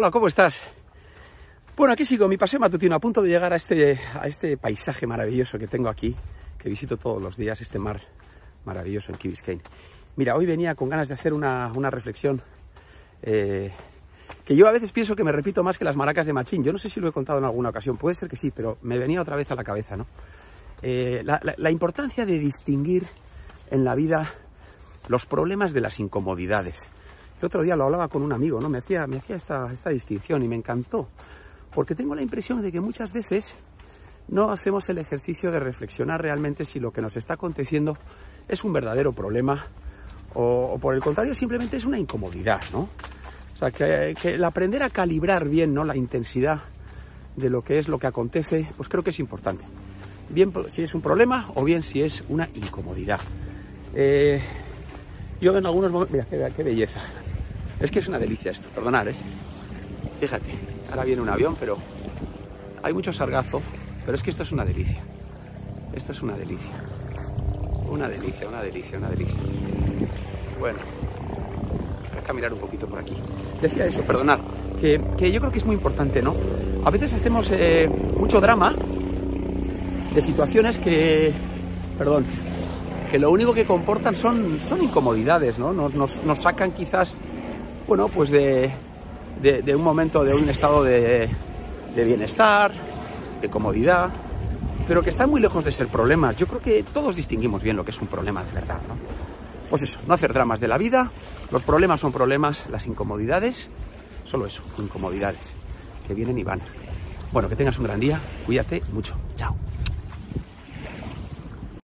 Hola, ¿cómo estás? Bueno, aquí sigo mi paseo matutino a punto de llegar a este, a este paisaje maravilloso que tengo aquí, que visito todos los días, este mar maravilloso en Key. Mira, hoy venía con ganas de hacer una, reflexión eh, que yo a veces pienso que me repito más que las maracas de Machín. Yo no sé si lo he contado en alguna ocasión, puede ser que sí, pero me venía otra vez a la cabeza, ¿no? Eh, la, la importancia de distinguir en la vida los problemas de las incomodidades. El otro día lo hablaba con un amigo, ¿no? Me hacía, me hacía esta, esta distinción y me encantó, porque tengo la impresión de que muchas veces no hacemos el ejercicio de reflexionar realmente si lo que nos está aconteciendo es un verdadero problema o, por el contrario simplemente es una incomodidad, ¿no? O sea, que, que, el aprender a calibrar bien ¿no? la intensidad de lo que es lo que acontece, pues creo que es importante. Bien si es un problema o bien si es una incomodidad. Eh, yo en algunos momentos... Mira, qué, belleza. Es que es una delicia esto, perdonad, ¿eh? Fíjate, ahora viene un avión, pero hay mucho sargazo, pero es que esto es una delicia. Esto es una delicia. Una delicia, una delicia, una delicia. Bueno, a mirar un poquito por aquí. Decía eso, perdonad, que, que, yo creo que es muy importante, ¿no? A veces hacemos eh, mucho drama de situaciones que, perdón, que lo único que comportan son, son incomodidades, ¿no? Nos, nos sacan quizás, bueno, pues de, de, un momento, de un estado de, de bienestar, de comodidad, pero que están muy lejos de ser problemas. Yo creo que todos distinguimos bien lo que es un problema de verdad, ¿no? Pues eso, no hacer dramas de la vida, los problemas son problemas, las incomodidades, solo eso, incomodidades, que vienen y van. Bueno, que tengas un gran día, cuídate mucho, chao.